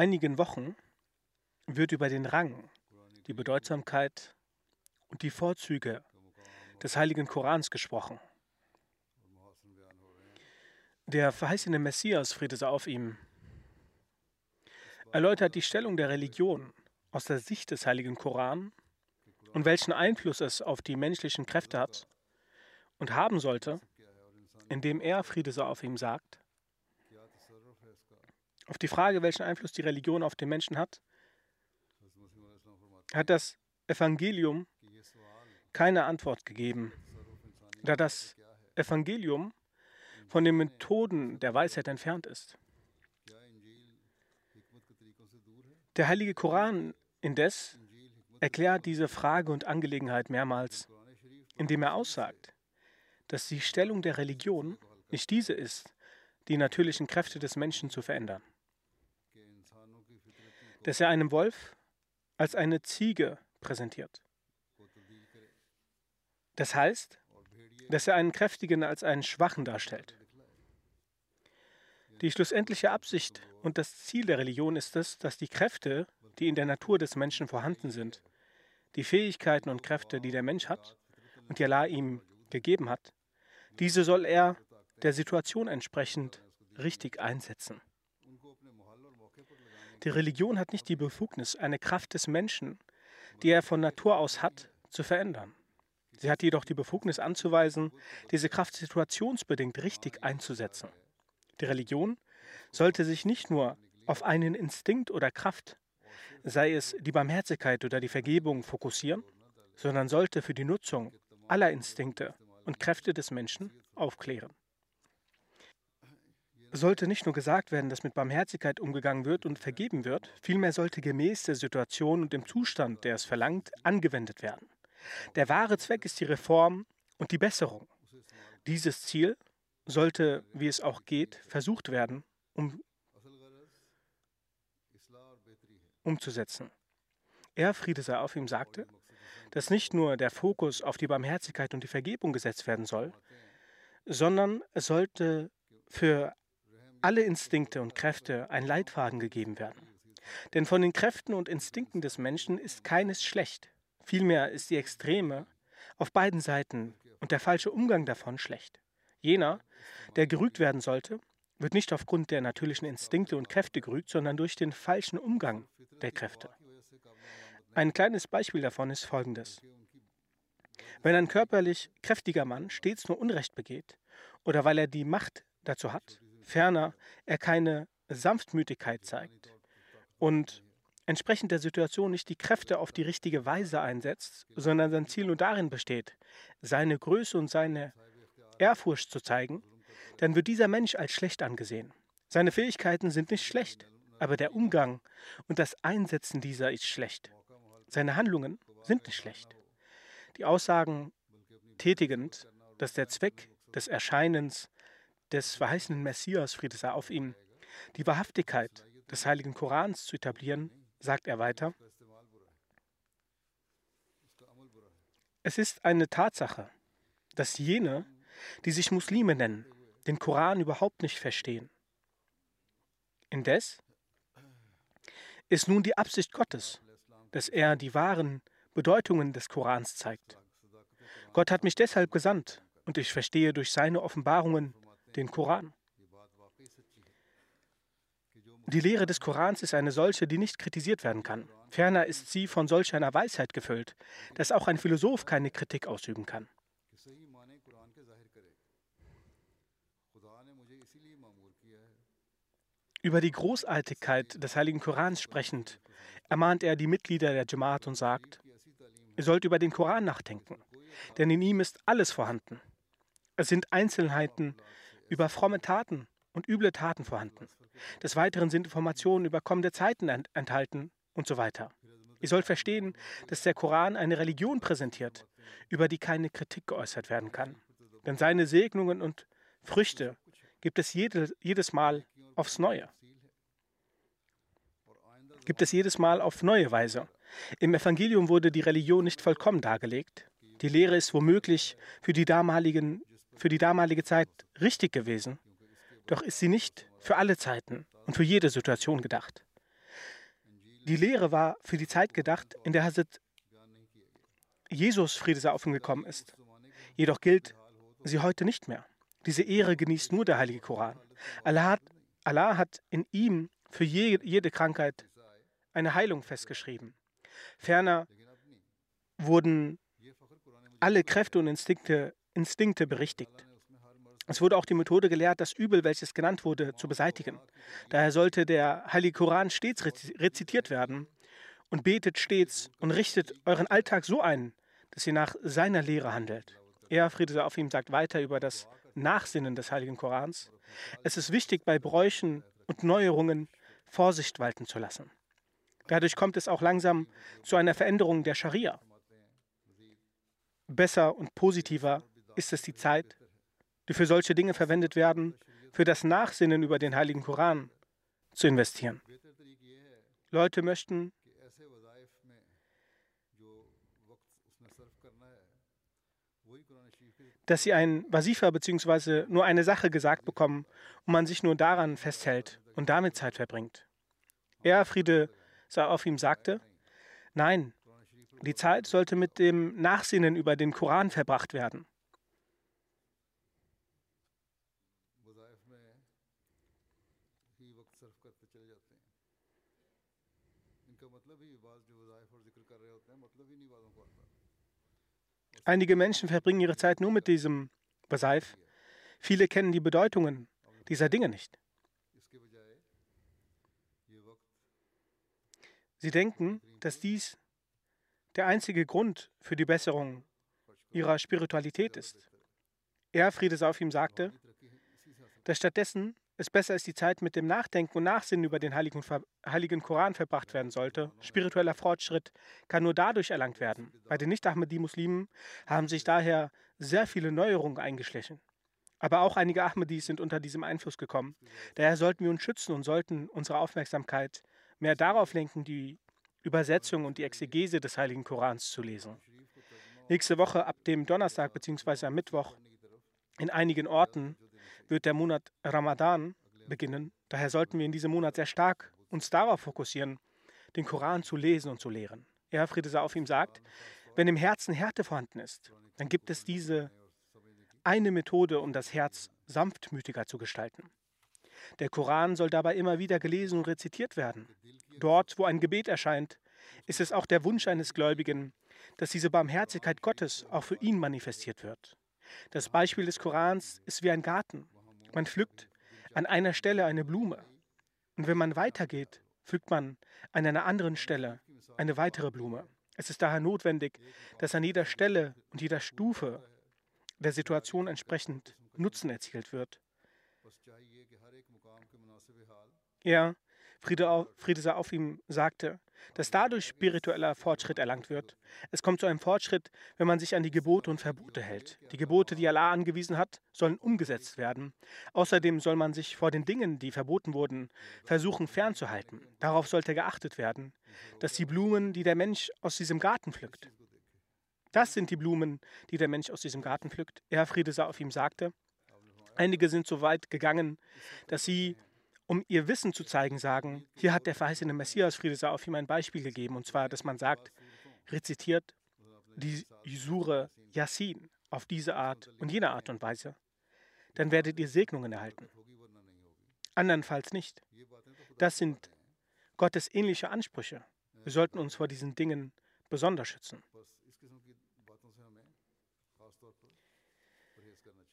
einigen Wochen wird über den Rang, die Bedeutsamkeit und die Vorzüge des heiligen Korans gesprochen. Der verheißene Messias, Friede sei auf ihm, erläutert die Stellung der Religion aus der Sicht des heiligen Koran und welchen Einfluss es auf die menschlichen Kräfte hat und haben sollte, indem er, Friede sei auf ihm, sagt, auf die Frage, welchen Einfluss die Religion auf den Menschen hat, hat das Evangelium keine Antwort gegeben, da das Evangelium von den Methoden der Weisheit entfernt ist. Der heilige Koran indes erklärt diese Frage und Angelegenheit mehrmals, indem er aussagt, dass die Stellung der Religion nicht diese ist, die natürlichen Kräfte des Menschen zu verändern. Dass er einem Wolf als eine Ziege präsentiert. Das heißt, dass er einen Kräftigen als einen Schwachen darstellt. Die schlussendliche Absicht und das Ziel der Religion ist es, dass die Kräfte, die in der Natur des Menschen vorhanden sind, die Fähigkeiten und Kräfte, die der Mensch hat und die Allah ihm gegeben hat, diese soll er der Situation entsprechend richtig einsetzen. Die Religion hat nicht die Befugnis, eine Kraft des Menschen, die er von Natur aus hat, zu verändern. Sie hat jedoch die Befugnis anzuweisen, diese Kraft situationsbedingt richtig einzusetzen. Die Religion sollte sich nicht nur auf einen Instinkt oder Kraft, sei es die Barmherzigkeit oder die Vergebung, fokussieren, sondern sollte für die Nutzung aller Instinkte und Kräfte des Menschen aufklären. Sollte nicht nur gesagt werden, dass mit Barmherzigkeit umgegangen wird und vergeben wird, vielmehr sollte gemäß der Situation und dem Zustand, der es verlangt, angewendet werden. Der wahre Zweck ist die Reform und die Besserung. Dieses Ziel sollte, wie es auch geht, versucht werden, um, umzusetzen. Er, Friede sei auf ihm, sagte, dass nicht nur der Fokus auf die Barmherzigkeit und die Vergebung gesetzt werden soll, sondern es sollte für alle Instinkte und Kräfte ein Leitfaden gegeben werden. Denn von den Kräften und Instinkten des Menschen ist keines schlecht. Vielmehr ist die Extreme auf beiden Seiten und der falsche Umgang davon schlecht. Jener, der gerügt werden sollte, wird nicht aufgrund der natürlichen Instinkte und Kräfte gerügt, sondern durch den falschen Umgang der Kräfte. Ein kleines Beispiel davon ist folgendes. Wenn ein körperlich kräftiger Mann stets nur Unrecht begeht oder weil er die Macht dazu hat, ferner er keine Sanftmütigkeit zeigt und entsprechend der Situation nicht die Kräfte auf die richtige Weise einsetzt, sondern sein Ziel nur darin besteht, seine Größe und seine Ehrfurcht zu zeigen, dann wird dieser Mensch als schlecht angesehen. Seine Fähigkeiten sind nicht schlecht, aber der Umgang und das Einsetzen dieser ist schlecht. Seine Handlungen sind nicht schlecht. Die Aussagen tätigend, dass der Zweck des Erscheinens des verheißenen Messias, Friede sei auf ihm, die Wahrhaftigkeit des heiligen Korans zu etablieren, sagt er weiter. Es ist eine Tatsache, dass jene, die sich Muslime nennen, den Koran überhaupt nicht verstehen. Indes ist nun die Absicht Gottes, dass er die wahren Bedeutungen des Korans zeigt. Gott hat mich deshalb gesandt und ich verstehe durch seine Offenbarungen den Koran. Die Lehre des Korans ist eine solche, die nicht kritisiert werden kann. Ferner ist sie von solch einer Weisheit gefüllt, dass auch ein Philosoph keine Kritik ausüben kann. Über die Großartigkeit des Heiligen Korans sprechend, ermahnt er die Mitglieder der Jamaat und sagt, ihr sollt über den Koran nachdenken, denn in ihm ist alles vorhanden. Es sind Einzelheiten über fromme Taten und üble Taten vorhanden. Des Weiteren sind Informationen über kommende Zeiten enthalten und so weiter. Ihr sollt verstehen, dass der Koran eine Religion präsentiert, über die keine Kritik geäußert werden kann. Denn seine Segnungen und Früchte gibt es jede, jedes Mal aufs Neue. Gibt es jedes Mal auf neue Weise. Im Evangelium wurde die Religion nicht vollkommen dargelegt. Die Lehre ist womöglich für die, damaligen, für die damalige Zeit richtig gewesen, doch ist sie nicht für alle Zeiten und für jede Situation gedacht. Die Lehre war für die Zeit gedacht, in der Hazrat Jesus Friede sei auf ihn gekommen ist. Jedoch gilt sie heute nicht mehr. Diese Ehre genießt nur der Heilige Koran. Allah hat, Allah hat in ihm für je, jede Krankheit eine Heilung festgeschrieben. Ferner wurden alle Kräfte und Instinkte, Instinkte berichtigt. Es wurde auch die Methode gelehrt, das Übel, welches genannt wurde, zu beseitigen. Daher sollte der Heilige Koran stets rezitiert werden und betet stets und richtet euren Alltag so ein, dass ihr nach seiner Lehre handelt. Er, Friede sei auf ihm, sagt weiter über das Nachsinnen des Heiligen Korans. Es ist wichtig, bei Bräuchen und Neuerungen Vorsicht walten zu lassen. Dadurch kommt es auch langsam zu einer Veränderung der Scharia. Besser und positiver ist es die Zeit, die für solche Dinge verwendet werden, für das Nachsinnen über den Heiligen Koran zu investieren. Leute möchten dass sie ein Wasifa bzw. nur eine Sache gesagt bekommen und man sich nur daran festhält und damit Zeit verbringt. Er, Friede sei auf ihm, sagte, nein, die Zeit sollte mit dem Nachsinnen über den Koran verbracht werden. Einige Menschen verbringen ihre Zeit nur mit diesem Basaif. Viele kennen die Bedeutungen dieser Dinge nicht. Sie denken, dass dies der einzige Grund für die Besserung ihrer Spiritualität ist. Er, Friede sei auf ihm, sagte, dass stattdessen es besser ist, die Zeit mit dem Nachdenken und Nachsinnen über den Heiligen, Heiligen Koran verbracht werden sollte. Spiritueller Fortschritt kann nur dadurch erlangt werden. Bei den Nicht-Ahmadi-Muslimen haben sich daher sehr viele Neuerungen eingeschlichen. Aber auch einige Ahmadis sind unter diesem Einfluss gekommen. Daher sollten wir uns schützen und sollten unsere Aufmerksamkeit mehr darauf lenken, die Übersetzung und die Exegese des Heiligen Korans zu lesen. Nächste Woche ab dem Donnerstag bzw. am Mittwoch in einigen Orten wird der Monat Ramadan beginnen. Daher sollten wir in diesem Monat sehr stark uns darauf fokussieren, den Koran zu lesen und zu lehren. Er, Friede auf ihm, sagt, wenn im Herzen Härte vorhanden ist, dann gibt es diese eine Methode, um das Herz sanftmütiger zu gestalten. Der Koran soll dabei immer wieder gelesen und rezitiert werden. Dort, wo ein Gebet erscheint, ist es auch der Wunsch eines Gläubigen, dass diese Barmherzigkeit Gottes auch für ihn manifestiert wird. Das Beispiel des Korans ist wie ein Garten. Man pflückt an einer Stelle eine Blume. Und wenn man weitergeht, pflückt man an einer anderen Stelle eine weitere Blume. Es ist daher notwendig, dass an jeder Stelle und jeder Stufe der Situation entsprechend Nutzen erzielt wird. Er, Friede, Friede sei auf ihm, sagte, dass dadurch spiritueller Fortschritt erlangt wird. Es kommt zu einem Fortschritt, wenn man sich an die Gebote und Verbote hält. Die Gebote, die Allah angewiesen hat, sollen umgesetzt werden. Außerdem soll man sich vor den Dingen, die verboten wurden, versuchen fernzuhalten. Darauf sollte geachtet werden, dass die Blumen, die der Mensch aus diesem Garten pflückt, Das sind die Blumen, die der Mensch aus diesem Garten pflückt. Er, Friede sei auf ihm, sagte, einige sind so weit gegangen, dass sie, um ihr Wissen zu zeigen, sagen, hier hat der verheißene Messias, Friede sei auf ihm, ein Beispiel gegeben, und zwar, dass man sagt, rezitiert die Sure Yassin auf diese Art und jene Art und Weise, dann werdet ihr Segnungen erhalten. Andernfalls nicht. Das sind Gottes ähnliche Ansprüche. Wir sollten uns vor diesen Dingen besonders schützen.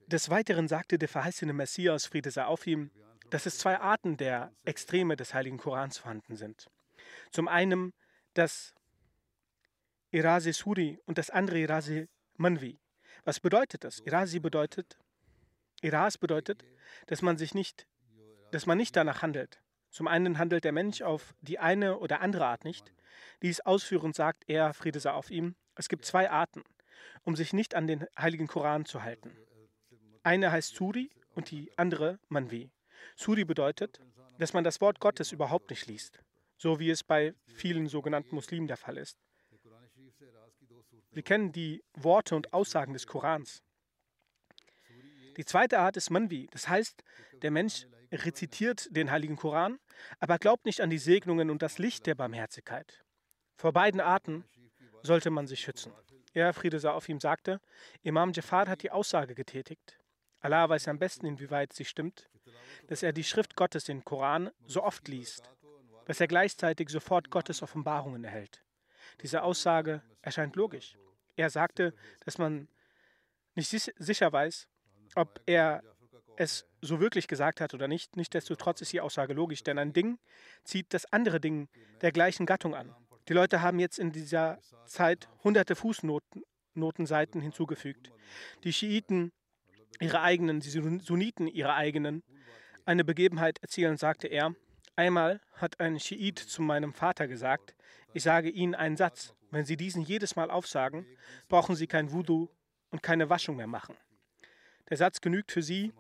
Des Weiteren sagte der verheißene Messias, Friede sei auf ihm, dass es zwei Arten der Extreme des Heiligen Korans vorhanden sind. Zum einen das Irase Suri und das andere Irase Manvi. Was bedeutet das? Irasi bedeutet, Iras bedeutet, dass man sich nicht, dass man nicht danach handelt. Zum einen handelt der Mensch auf die eine oder andere Art nicht. Dies ausführend sagt er, Friede sei auf ihm, es gibt zwei Arten, um sich nicht an den heiligen Koran zu halten. Eine heißt Suri und die andere Manvi. Suri bedeutet, dass man das Wort Gottes überhaupt nicht liest, so wie es bei vielen sogenannten Muslimen der Fall ist. Wir kennen die Worte und Aussagen des Korans. Die zweite Art ist Manvi, das heißt, der Mensch rezitiert den heiligen Koran, aber glaubt nicht an die Segnungen und das Licht der Barmherzigkeit. Vor beiden Arten sollte man sich schützen. Er, Friede sei auf ihm, sagte, Imam Jafar hat die Aussage getätigt, Allah weiß am besten, inwieweit sie stimmt, dass er die Schrift Gottes, den Koran, so oft liest, dass er gleichzeitig sofort Gottes Offenbarungen erhält. Diese Aussage erscheint logisch. Er sagte, dass man nicht sicher weiß, ob er es so wirklich gesagt hat oder nicht. Nichtsdestotrotz ist die Aussage logisch, denn ein Ding zieht das andere Ding der gleichen Gattung an. Die Leute haben jetzt in dieser Zeit hunderte Fußnotenseiten hinzugefügt. Die Schiiten ihre eigenen, die Sunniten ihre eigenen. Eine Begebenheit erzählen, sagte er, einmal hat ein Schiit zu meinem Vater gesagt, ich sage Ihnen einen Satz, wenn Sie diesen jedes Mal aufsagen, brauchen Sie kein Voodoo und keine Waschung mehr machen. Der Satz genügt für Sie,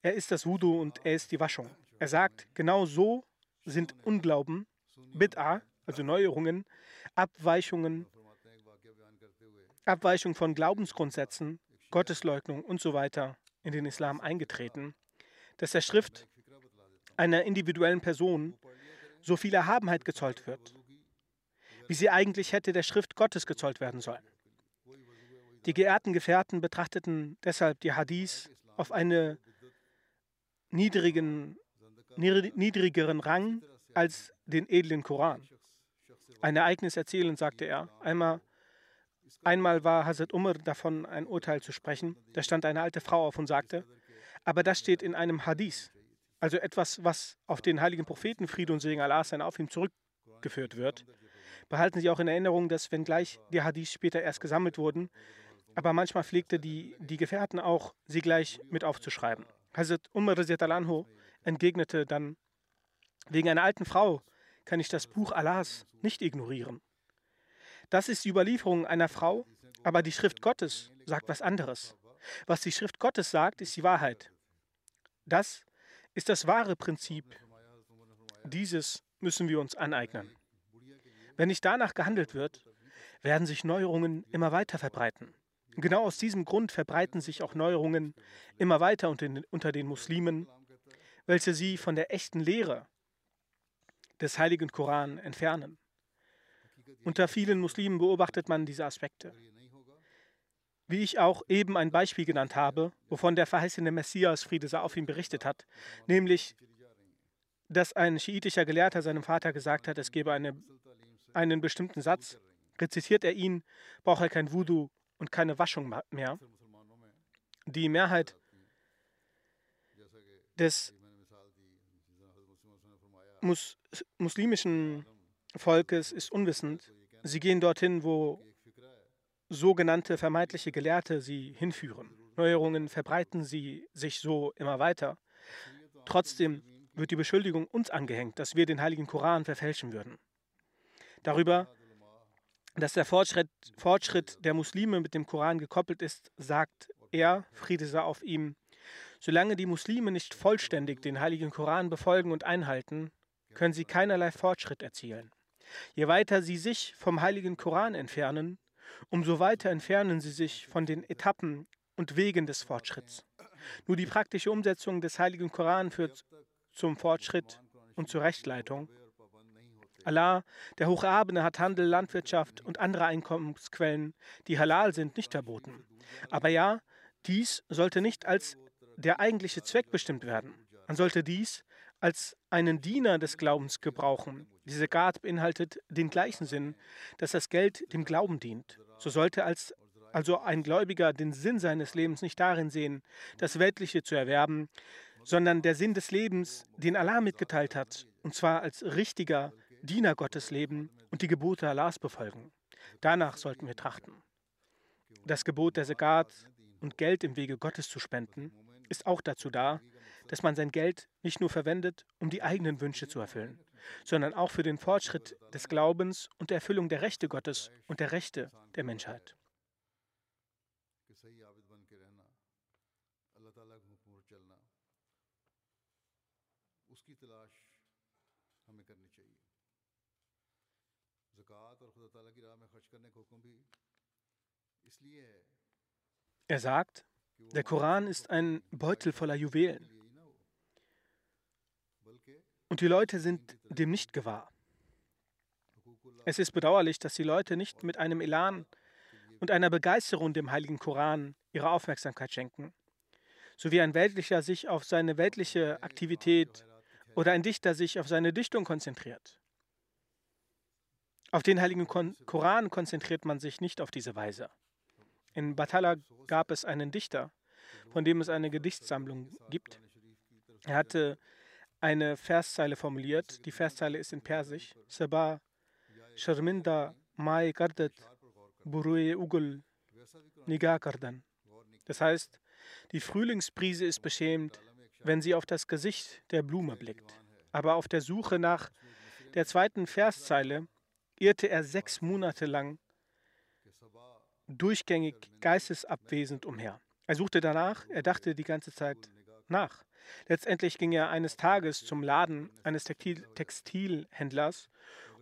er ist das Voodoo und er ist die Waschung. Er sagt, genau so sind Unglauben, Bid'a, also Neuerungen, Abweichungen, Abweichung von Glaubensgrundsätzen, Gottesleugnung und so weiter in den Islam eingetreten, dass der Schrift einer individuellen Person so viel Erhabenheit gezollt wird, wie sie eigentlich hätte der Schrift Gottes gezollt werden sollen. Die geehrten Gefährten betrachteten deshalb die Hadith auf einen niedrigen, niedrigeren Rang als den edlen Koran. Ein Ereignis erzählen, sagte er. Einmal Einmal war Hazrat Umar davon, ein Urteil zu sprechen. Da stand eine alte Frau auf und sagte, aber das steht in einem Hadith, also etwas, was auf den heiligen Propheten Friede und Segen Allah sein auf ihm zurückgeführt wird. Behalten Sie auch in Erinnerung, dass wenngleich die Hadiths später erst gesammelt wurden, aber manchmal pflegte die, die Gefährten auch, sie gleich mit aufzuschreiben. Hazrat Umar Anho entgegnete dann, wegen einer alten Frau kann ich das Buch Allahs nicht ignorieren. Das ist die Überlieferung einer Frau, aber die Schrift Gottes sagt was anderes. Was die Schrift Gottes sagt, ist die Wahrheit. Das ist das wahre Prinzip. Dieses müssen wir uns aneignen. Wenn nicht danach gehandelt wird, werden sich Neuerungen immer weiter verbreiten. Genau aus diesem Grund verbreiten sich auch Neuerungen immer weiter unter den Muslimen, welche sie von der echten Lehre des heiligen Koran entfernen. Unter vielen Muslimen beobachtet man diese Aspekte. Wie ich auch eben ein Beispiel genannt habe, wovon der verheißene Messias Friede sei auf ihn berichtet hat, nämlich, dass ein schiitischer Gelehrter seinem Vater gesagt hat, es gebe eine, einen bestimmten Satz, rezitiert er ihn, braucht er kein Voodoo und keine Waschung mehr. Die Mehrheit des mus muslimischen Volkes ist unwissend. Sie gehen dorthin, wo sogenannte vermeintliche Gelehrte sie hinführen. Neuerungen verbreiten sie sich so immer weiter. Trotzdem wird die Beschuldigung uns angehängt, dass wir den heiligen Koran verfälschen würden. Darüber, dass der Fortschritt, Fortschritt der Muslime mit dem Koran gekoppelt ist, sagt er, Friede sei auf ihm, solange die Muslime nicht vollständig den heiligen Koran befolgen und einhalten, können sie keinerlei Fortschritt erzielen. Je weiter sie sich vom heiligen Koran entfernen, umso weiter entfernen sie sich von den Etappen und Wegen des Fortschritts. Nur die praktische Umsetzung des Heiligen Koran führt zum Fortschritt und zur Rechtleitung. Allah, der Hocherhabene, hat Handel, Landwirtschaft und andere Einkommensquellen, die halal sind, nicht verboten. Aber ja, dies sollte nicht als der eigentliche Zweck bestimmt werden. Man sollte dies als einen Diener des Glaubens gebrauchen. Diese Gard beinhaltet den gleichen Sinn, dass das Geld dem Glauben dient. So sollte als also ein Gläubiger den Sinn seines Lebens nicht darin sehen, das Weltliche zu erwerben, sondern der Sinn des Lebens, den Allah mitgeteilt hat, und zwar als richtiger Diener Gottes leben und die Gebote Allahs befolgen. Danach sollten wir trachten. Das Gebot der Zakat und Geld im Wege Gottes zu spenden, ist auch dazu da, dass man sein Geld nicht nur verwendet, um die eigenen Wünsche zu erfüllen, sondern auch für den Fortschritt des Glaubens und der Erfüllung der Rechte Gottes und der Rechte der Menschheit. Er sagt, der Koran ist ein Beutel voller Juwelen. Und die Leute sind dem nicht gewahr. Es ist bedauerlich, dass die Leute nicht mit einem Elan und einer Begeisterung dem heiligen Koran ihre Aufmerksamkeit schenken, so wie ein Weltlicher sich auf seine weltliche Aktivität oder ein Dichter sich auf seine Dichtung konzentriert. Auf den heiligen Koran konzentriert man sich nicht auf diese Weise. In Batala gab es einen Dichter, von dem es eine Gedichtsammlung gibt. Er hatte eine Verszeile formuliert. Die Verszeile ist in Persisch. Sabah Sharminda Mai Kardat Burue Ugul Niga. Das heißt, die Frühlingsbrise ist beschämt, wenn sie auf das Gesicht der Blume blickt. Aber auf der Suche nach der zweiten Verszeile irrte er sechs Monate lang durchgängig geistesabwesend umher. Er suchte danach, er dachte die ganze Zeit nach. Letztendlich ging er eines Tages zum Laden eines Textil Textilhändlers,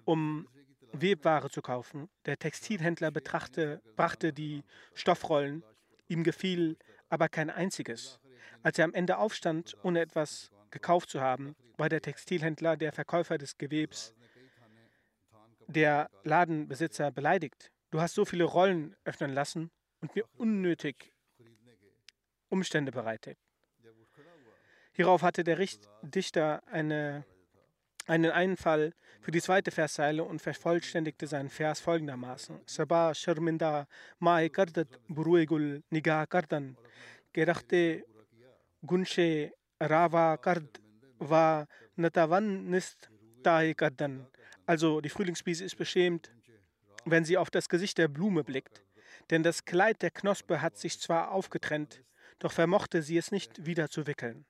um Webware zu kaufen. Der Textilhändler brachte die Stoffrollen. Ihm gefiel aber kein einziges. Als er am Ende aufstand, ohne etwas gekauft zu haben, war der Textilhändler, der Verkäufer des Gewebs, der Ladenbesitzer beleidigt. Du hast so viele Rollen öffnen lassen und mir unnötig Umstände bereitet. Hierauf hatte der Dichter eine, einen Einfall für die zweite Verszeile und vervollständigte seinen Vers folgendermaßen: Sabah Sharminda Mai Kardat Buruegul Nigah Kardan Gerachte Gunshe Rava Kard Va Natavan Nist Tahi Kardan. Also die Frühlingsbrise ist beschämt, wenn sie auf das Gesicht der Blume blickt. Denn das Kleid der Knospe hat sich zwar aufgetrennt, doch vermochte sie es nicht wieder zu wickeln.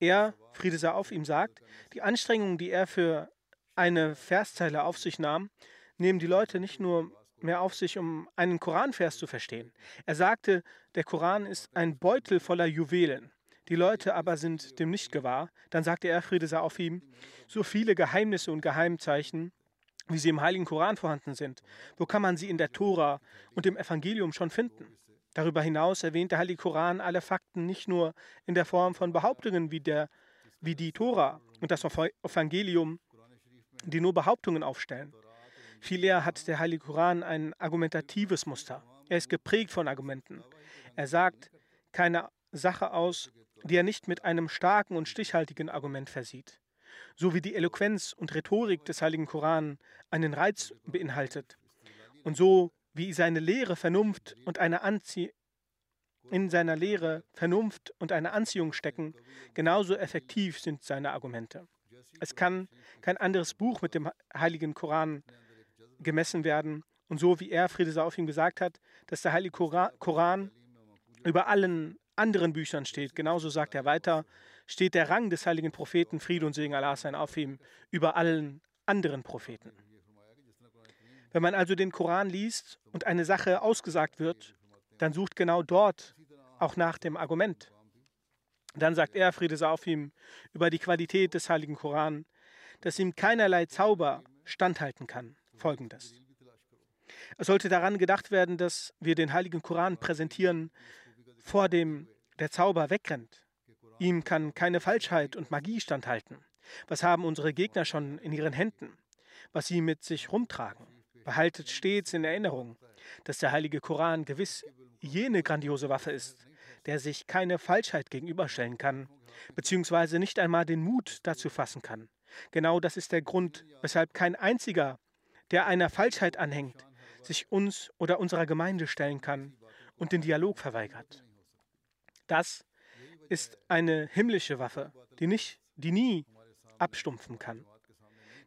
Er, Friede sei auf ihm, sagt, die Anstrengungen, die er für eine Verszeile auf sich nahm, nehmen die Leute nicht nur mehr auf sich, um einen Koranvers zu verstehen. Er sagte, der Koran ist ein Beutel voller Juwelen. Die Leute aber sind dem nicht gewahr. Dann sagte er, Friede sei auf ihm, so viele Geheimnisse und Geheimzeichen, wie sie im Heiligen Koran vorhanden sind. Wo kann man sie in der Tora und im Evangelium schon finden? Darüber hinaus erwähnt der Heilige Koran alle Fakten nicht nur in der Form von Behauptungen wie, der, wie die Tora und das Evangelium, die nur Behauptungen aufstellen. Vielmehr hat der Heilige Koran ein argumentatives Muster. Er ist geprägt von Argumenten. Er sagt keine Sache aus, die er nicht mit einem starken und stichhaltigen Argument versieht. So wie die Eloquenz und Rhetorik des Heiligen Koran einen Reiz beinhaltet. Und so wie seine Lehre Vernunft und eine Anzie in seiner Lehre Vernunft und eine Anziehung stecken, genauso effektiv sind seine Argumente. Es kann kein anderes Buch mit dem heiligen Koran gemessen werden. Und so wie er, Friede sei auf ihm, gesagt hat, dass der heilige Koran über allen anderen Büchern steht, genauso sagt er weiter, steht der Rang des heiligen Propheten, Friede und Segen Allah sein auf ihm, über allen anderen Propheten. Wenn man also den Koran liest und eine Sache ausgesagt wird, dann sucht genau dort auch nach dem Argument. Dann sagt er, Friede sei auf ihm, über die Qualität des heiligen Koran, dass ihm keinerlei Zauber standhalten kann. Folgendes. Es sollte daran gedacht werden, dass wir den heiligen Koran präsentieren, vor dem der Zauber wegrennt. Ihm kann keine Falschheit und Magie standhalten. Was haben unsere Gegner schon in ihren Händen, was sie mit sich rumtragen? Behaltet stets in Erinnerung, dass der heilige Koran gewiss jene grandiose Waffe ist, der sich keine Falschheit gegenüberstellen kann, beziehungsweise nicht einmal den Mut dazu fassen kann. Genau das ist der Grund, weshalb kein einziger, der einer Falschheit anhängt, sich uns oder unserer Gemeinde stellen kann und den Dialog verweigert. Das ist eine himmlische Waffe, die, nicht, die nie abstumpfen kann.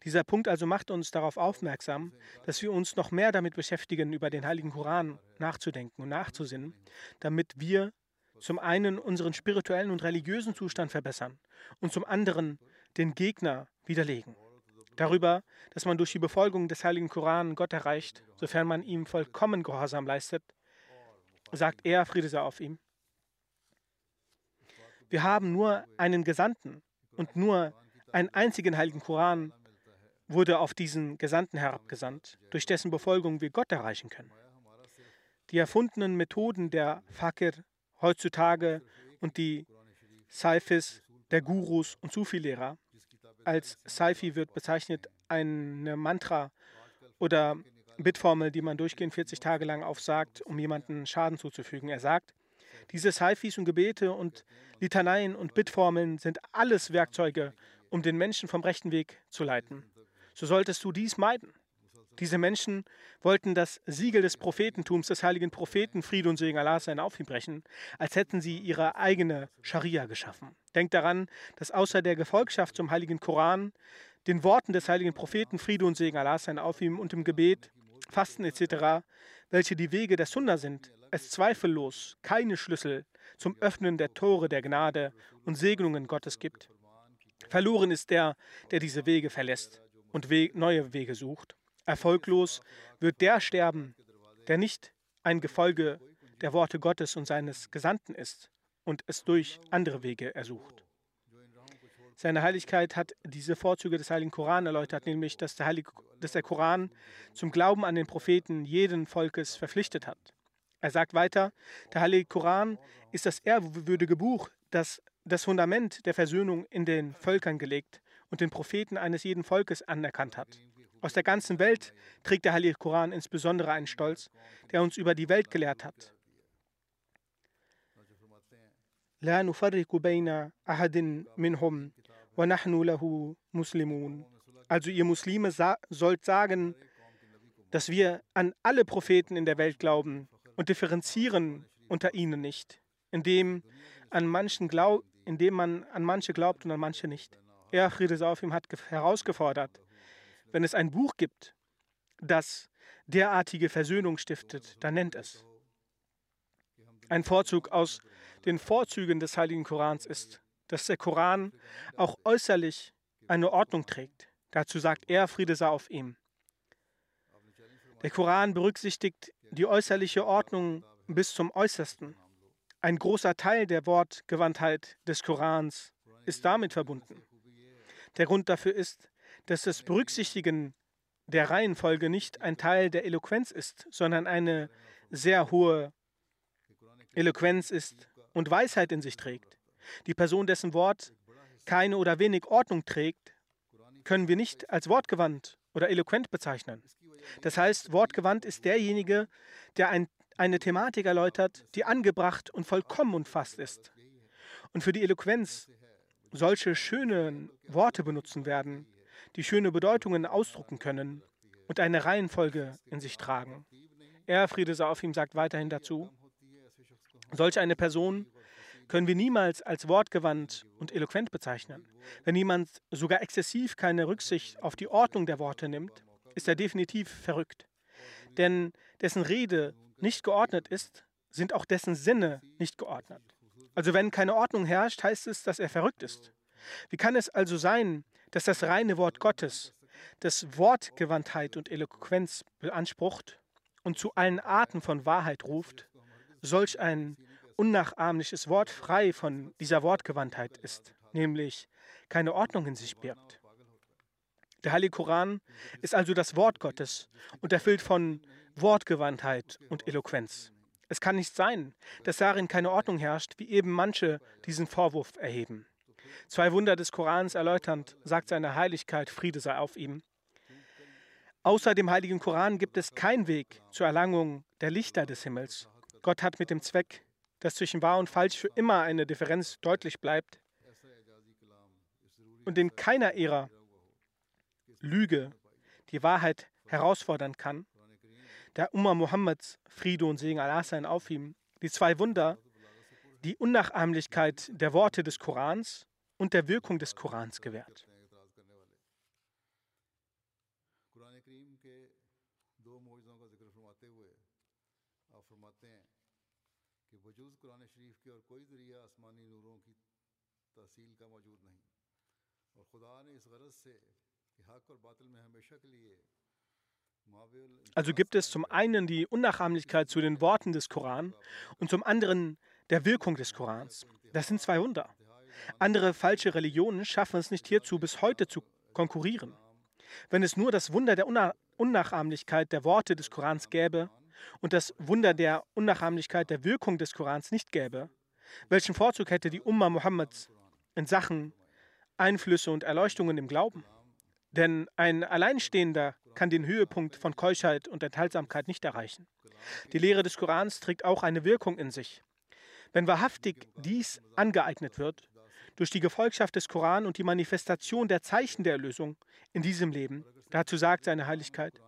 Dieser Punkt also macht uns darauf aufmerksam, dass wir uns noch mehr damit beschäftigen, über den Heiligen Koran nachzudenken und nachzusinnen, damit wir zum einen unseren spirituellen und religiösen Zustand verbessern und zum anderen den Gegner widerlegen. Darüber, dass man durch die Befolgung des Heiligen Koran Gott erreicht, sofern man ihm vollkommen Gehorsam leistet, sagt er, Friede sei auf ihm. Wir haben nur einen Gesandten und nur einen einzigen Heiligen Koran wurde auf diesen Gesandten herabgesandt, durch dessen Befolgung wir Gott erreichen können. Die erfundenen Methoden der Fakir heutzutage und die Saifis der Gurus und Sufi-Lehrer, als Saifi wird bezeichnet eine Mantra oder Bitformel, die man durchgehend 40 Tage lang aufsagt, um jemanden Schaden zuzufügen. Er sagt, diese Saifis und Gebete und Litaneien und Bitformeln sind alles Werkzeuge, um den Menschen vom rechten Weg zu leiten so solltest du dies meiden. Diese Menschen wollten das Siegel des Prophetentums des heiligen Propheten, Friede und Segen Allah sein, auf ihn brechen, als hätten sie ihre eigene Scharia geschaffen. Denkt daran, dass außer der Gefolgschaft zum heiligen Koran, den Worten des heiligen Propheten, Friede und Segen Allah sein auf ihm und dem Gebet, Fasten etc., welche die Wege der Sunna sind, es zweifellos keine Schlüssel zum Öffnen der Tore der Gnade und Segnungen Gottes gibt. Verloren ist der, der diese Wege verlässt und we neue Wege sucht. Erfolglos wird der sterben, der nicht ein Gefolge der Worte Gottes und seines Gesandten ist und es durch andere Wege ersucht. Seine Heiligkeit hat diese Vorzüge des Heiligen Koran erläutert, nämlich dass der, Heilige, dass der Koran zum Glauben an den Propheten jeden Volkes verpflichtet hat. Er sagt weiter, der Heilige Koran ist das ehrwürdige Buch, das das Fundament der Versöhnung in den Völkern gelegt und den Propheten eines jeden Volkes anerkannt hat. Aus der ganzen Welt trägt der Heilige Koran insbesondere einen Stolz, der uns über die Welt gelehrt hat. Also ihr Muslime sollt sagen, dass wir an alle Propheten in der Welt glauben und differenzieren unter ihnen nicht, indem, an manchen glaub, indem man an manche glaubt und an manche nicht. Er, Friede sei auf ihm, hat herausgefordert, wenn es ein Buch gibt, das derartige Versöhnung stiftet, dann nennt es. Ein Vorzug aus den Vorzügen des Heiligen Korans ist, dass der Koran auch äußerlich eine Ordnung trägt. Dazu sagt er, Friede sei auf ihm. Der Koran berücksichtigt die äußerliche Ordnung bis zum Äußersten. Ein großer Teil der Wortgewandtheit des Korans ist damit verbunden. Der Grund dafür ist, dass das Berücksichtigen der Reihenfolge nicht ein Teil der Eloquenz ist, sondern eine sehr hohe Eloquenz ist und Weisheit in sich trägt. Die Person, dessen Wort keine oder wenig Ordnung trägt, können wir nicht als wortgewandt oder eloquent bezeichnen. Das heißt, wortgewandt ist derjenige, der ein, eine Thematik erläutert, die angebracht und vollkommen umfasst ist. Und für die Eloquenz solche schönen Worte benutzen werden, die schöne Bedeutungen ausdrucken können und eine Reihenfolge in sich tragen. Er, Friede sei auf ihm, sagt weiterhin dazu, solch eine Person können wir niemals als wortgewandt und eloquent bezeichnen. Wenn jemand sogar exzessiv keine Rücksicht auf die Ordnung der Worte nimmt, ist er definitiv verrückt. Denn dessen Rede nicht geordnet ist, sind auch dessen Sinne nicht geordnet. Also wenn keine Ordnung herrscht, heißt es, dass er verrückt ist. Wie kann es also sein, dass das reine Wort Gottes, das Wortgewandtheit und Eloquenz beansprucht und zu allen Arten von Wahrheit ruft, solch ein unnachahmliches Wort frei von dieser Wortgewandtheit ist, nämlich keine Ordnung in sich birgt. Der Heilige Koran ist also das Wort Gottes und erfüllt von Wortgewandtheit und Eloquenz. Es kann nicht sein, dass darin keine Ordnung herrscht, wie eben manche diesen Vorwurf erheben. Zwei Wunder des Korans erläuternd sagt seine Heiligkeit, Friede sei auf ihm. Außer dem heiligen Koran gibt es keinen Weg zur Erlangung der Lichter des Himmels. Gott hat mit dem Zweck, dass zwischen wahr und falsch für immer eine Differenz deutlich bleibt und in keiner Ära Lüge die Wahrheit herausfordern kann, der Umma Mohammeds Friede und Segen Allah sein auf ihm, die zwei Wunder, die Unnachahmlichkeit der Worte des Korans und der Wirkung des Korans gewährt. اور خدا نے اس غرض سے کہ حق اور باطل میں ہمیشہ کے لیے also gibt es zum einen die Unnachahmlichkeit zu den Worten des Koran und zum anderen der Wirkung des Korans. Das sind zwei Wunder. Andere falsche Religionen schaffen es nicht hierzu, bis heute zu konkurrieren. Wenn es nur das Wunder der Unnachahmlichkeit der Worte des Korans gäbe und das Wunder der Unnachahmlichkeit der Wirkung des Korans nicht gäbe, welchen Vorzug hätte die Umma Mohammeds in Sachen Einflüsse und Erleuchtungen im Glauben? Denn ein Alleinstehender kann den Höhepunkt von Keuschheit und Enthaltsamkeit nicht erreichen. Die Lehre des Korans trägt auch eine Wirkung in sich. Wenn wahrhaftig dies angeeignet wird, durch die Gefolgschaft des Koran und die Manifestation der Zeichen der Erlösung in diesem Leben, dazu sagt seine Heiligkeit,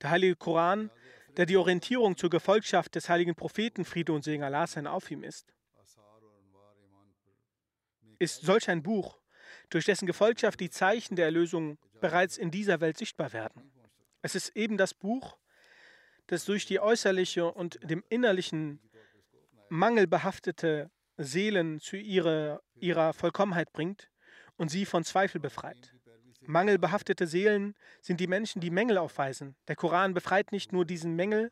der heilige Koran, der die Orientierung zur Gefolgschaft des heiligen Propheten Friede und Segen Allah sein auf ihm ist, ist solch ein Buch, durch dessen Gefolgschaft die Zeichen der Erlösung bereits in dieser Welt sichtbar werden. Es ist eben das Buch, das durch die äußerliche und dem innerlichen Mangel behaftete Seelen zu ihrer, ihrer Vollkommenheit bringt und sie von Zweifel befreit. Mangelbehaftete Seelen sind die Menschen, die Mängel aufweisen. Der Koran befreit nicht nur diesen Mängel,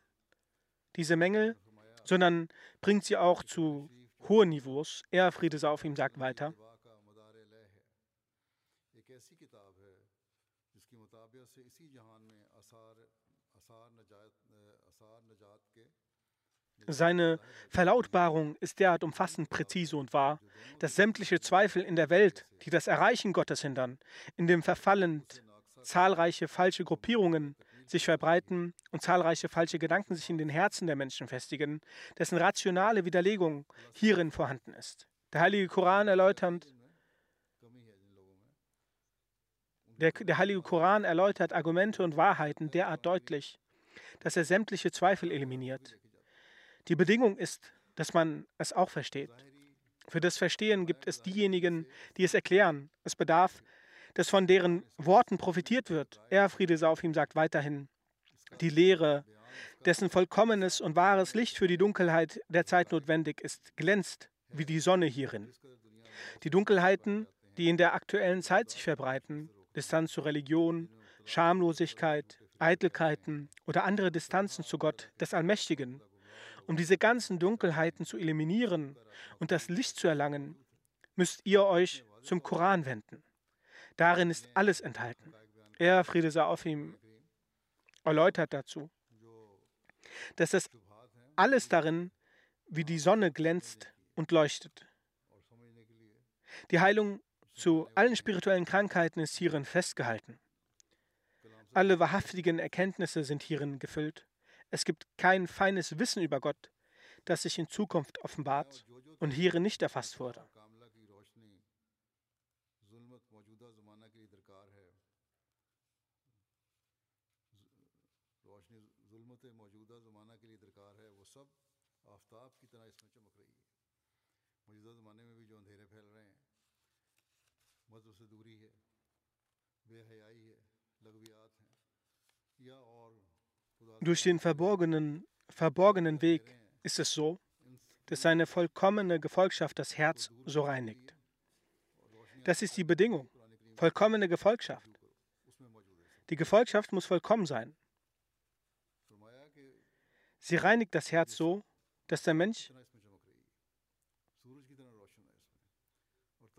diese Mängel, sondern bringt sie auch zu hohen Niveaus. Er, Friede sei auf ihm, sagt weiter. Seine Verlautbarung ist derart umfassend präzise und wahr, dass sämtliche Zweifel in der Welt, die das Erreichen Gottes hindern, in dem Verfallen zahlreiche falsche Gruppierungen sich verbreiten und zahlreiche falsche Gedanken sich in den Herzen der Menschen festigen, dessen rationale Widerlegung hierin vorhanden ist. Der Heilige Koran erläuternd, der, der Heilige Koran erläutert Argumente und Wahrheiten derart deutlich, dass er sämtliche Zweifel eliminiert. Die Bedingung ist, dass man es auch versteht. Für das Verstehen gibt es diejenigen, die es erklären. Es bedarf, dass von deren Worten profitiert wird. Er, Friede sei auf ihm, sagt weiterhin, die Lehre, dessen vollkommenes und wahres Licht für die Dunkelheit der Zeit notwendig ist, glänzt wie die Sonne hierin. Die Dunkelheiten, die in der aktuellen Zeit sich verbreiten, Distanz zur Religion, Schamlosigkeit, Eitelkeiten oder andere Distanzen zu Gott des Allmächtigen, um diese ganzen Dunkelheiten zu eliminieren und das Licht zu erlangen, müsst ihr euch zum Koran wenden. Darin ist alles enthalten. Er, Friede sei auf ihm, erläutert dazu, dass das alles darin wie die Sonne glänzt und leuchtet. Die Heilung zu allen spirituellen Krankheiten ist hierin festgehalten. Alle wahrhaftigen Erkenntnisse sind hierin gefüllt. Es gibt kein feines Wissen über Gott, das sich in Zukunft offenbart und hierin nicht erfasst wurde. Durch den verborgenen, verborgenen Weg ist es so, dass seine vollkommene Gefolgschaft das Herz so reinigt. Das ist die Bedingung. Vollkommene Gefolgschaft. Die Gefolgschaft muss vollkommen sein. Sie reinigt das Herz so, dass der Mensch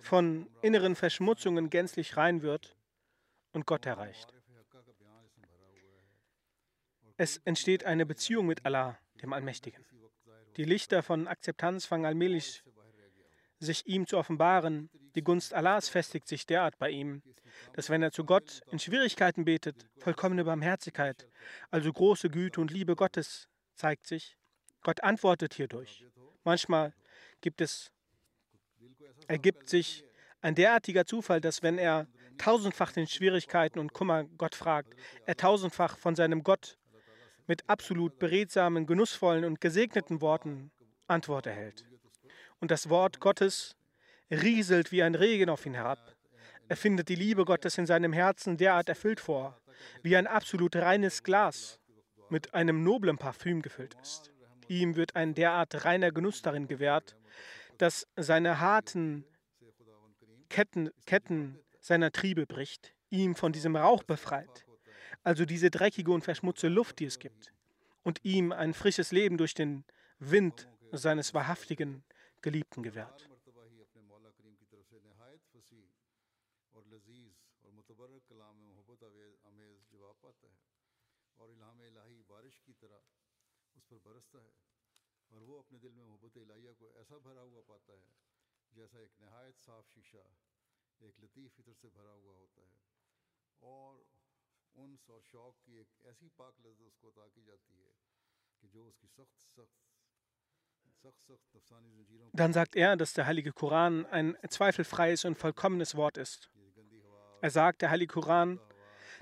von inneren Verschmutzungen gänzlich rein wird und Gott erreicht. Es entsteht eine Beziehung mit Allah, dem Allmächtigen. Die Lichter von Akzeptanz fangen allmählich sich ihm zu offenbaren. Die Gunst Allahs festigt sich derart bei ihm, dass wenn er zu Gott in Schwierigkeiten betet, vollkommene Barmherzigkeit, also große Güte und Liebe Gottes zeigt sich. Gott antwortet hierdurch. Manchmal gibt es, ergibt sich ein derartiger Zufall, dass wenn er tausendfach den Schwierigkeiten und Kummer Gott fragt, er tausendfach von seinem Gott mit absolut beredsamen, genussvollen und gesegneten Worten Antwort erhält. Und das Wort Gottes rieselt wie ein Regen auf ihn herab. Er findet die Liebe Gottes in seinem Herzen derart erfüllt vor, wie ein absolut reines Glas mit einem noblen Parfüm gefüllt ist. Ihm wird ein derart reiner Genuss darin gewährt, dass seine harten Ketten, Ketten seiner Triebe bricht, ihm von diesem Rauch befreit, also diese dreckige und verschmutzte Luft, die es gibt, und ihm ein frisches Leben durch den Wind seines wahrhaftigen Geliebten gewährt. اور الہام الہی بارش کی طرح اس پر برستا ہے dann sagt er, dass der Heilige Koran ein zweifelfreies und vollkommenes Wort ist. Er sagt, der Heilige Koran,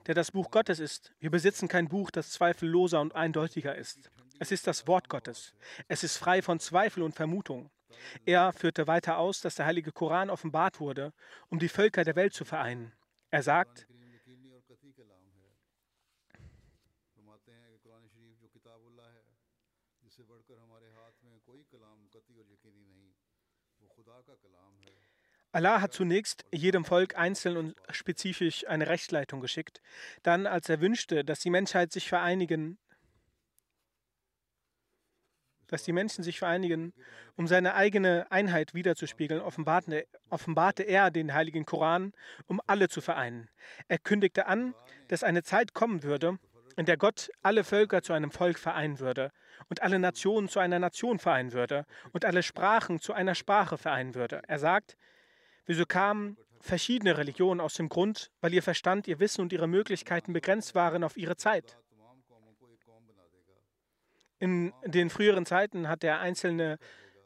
der das Buch Gottes ist. Wir besitzen kein Buch, das zweifelloser und eindeutiger ist. Es ist das Wort Gottes. Es ist frei von Zweifel und Vermutung. Er führte weiter aus, dass der heilige Koran offenbart wurde, um die Völker der Welt zu vereinen. Er sagt, Allah hat zunächst jedem Volk einzeln und spezifisch eine Rechtsleitung geschickt. Dann, als er wünschte, dass die Menschheit sich vereinigen, dass die Menschen sich vereinigen, um seine eigene Einheit wiederzuspiegeln, offenbarte, er den heiligen Koran, um alle zu vereinen. Er kündigte an, dass eine Zeit kommen würde, in der Gott alle Völker zu einem Volk vereinen würde und alle Nationen zu einer Nation vereinen würde und alle Sprachen zu einer Sprache vereinen würde. Er sagt, wieso kamen verschiedene Religionen aus dem Grund, weil ihr Verstand, ihr Wissen und ihre Möglichkeiten begrenzt waren auf ihre Zeit. In den früheren Zeiten hat er einzelne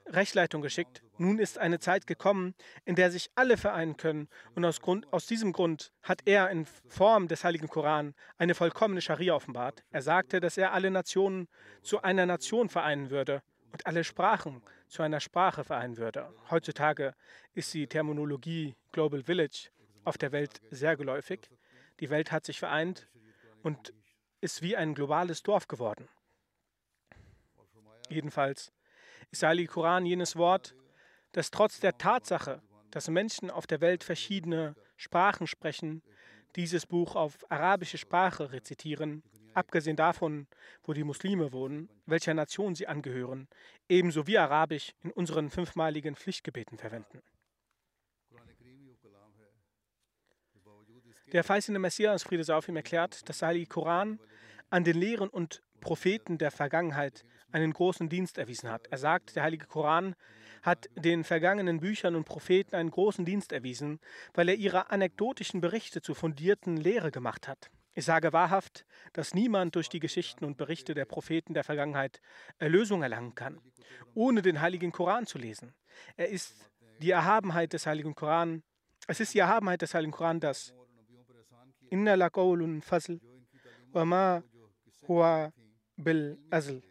Rechtsleitung geschickt. Nun ist eine Zeit gekommen, in der sich alle vereinen können. Und aus, Grund, aus diesem Grund hat er in Form des Heiligen Koran eine vollkommene Scharia offenbart. Er sagte, dass er alle Nationen zu einer Nation vereinen würde und alle Sprachen zu einer Sprache vereinen würde. Heutzutage ist die Terminologie Global Village auf der Welt sehr geläufig. Die Welt hat sich vereint und ist wie ein globales Dorf geworden. Jedenfalls ist der Koran jenes Wort, das trotz der Tatsache, dass Menschen auf der Welt verschiedene Sprachen sprechen, dieses Buch auf arabische Sprache rezitieren, abgesehen davon, wo die Muslime wohnen, welcher Nation sie angehören, ebenso wie Arabisch in unseren fünfmaligen Pflichtgebeten verwenden. Der verheißene Messias, Friede sei auf ihm, erklärt, dass der Koran an den Lehren und Propheten der Vergangenheit einen großen Dienst erwiesen hat. Er sagt, der Heilige Koran hat den vergangenen Büchern und Propheten einen großen Dienst erwiesen, weil er ihre anekdotischen Berichte zu fundierten Lehre gemacht hat. Ich sage wahrhaft, dass niemand durch die Geschichten und Berichte der Propheten der Vergangenheit Erlösung erlangen kann, ohne den Heiligen Koran zu lesen. Er ist die Erhabenheit des Heiligen Koran. Es ist die Erhabenheit des Heiligen Koran, dass Inna la fasl wa ma huwa bil azl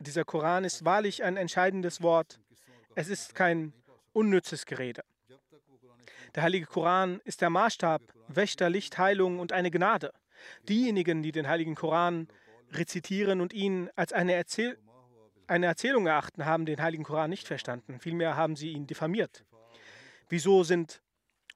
dieser Koran ist wahrlich ein entscheidendes Wort. Es ist kein unnützes Gerede. Der heilige Koran ist der Maßstab, Wächter, Licht, Heilung und eine Gnade. Diejenigen, die den heiligen Koran rezitieren und ihn als eine, Erzähl eine Erzählung erachten, haben den heiligen Koran nicht verstanden. Vielmehr haben sie ihn diffamiert. Wieso sind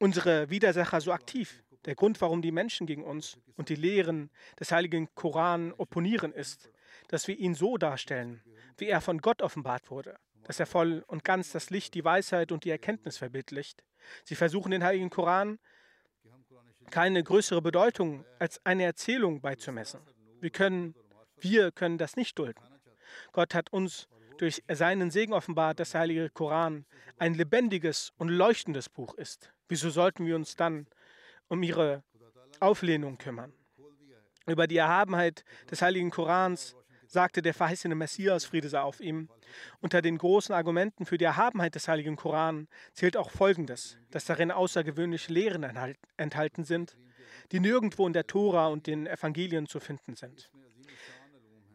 unsere Widersacher so aktiv? Der Grund, warum die Menschen gegen uns und die Lehren des heiligen Koran opponieren, ist, dass wir ihn so darstellen, wie er von Gott offenbart wurde, dass er voll und ganz das Licht, die Weisheit und die Erkenntnis verbildlicht. Sie versuchen den heiligen Koran keine größere Bedeutung als eine Erzählung beizumessen. Wir können, wir können das nicht dulden. Gott hat uns durch seinen Segen offenbart, dass der Heilige Koran ein lebendiges und leuchtendes Buch ist. Wieso sollten wir uns dann um ihre Auflehnung kümmern? Über die Erhabenheit des Heiligen Korans sagte der verheißene Messias, Friede sei auf ihm. Unter den großen Argumenten für die Erhabenheit des Heiligen Koran zählt auch Folgendes, dass darin außergewöhnliche Lehren enthalten sind, die nirgendwo in der Tora und den Evangelien zu finden sind.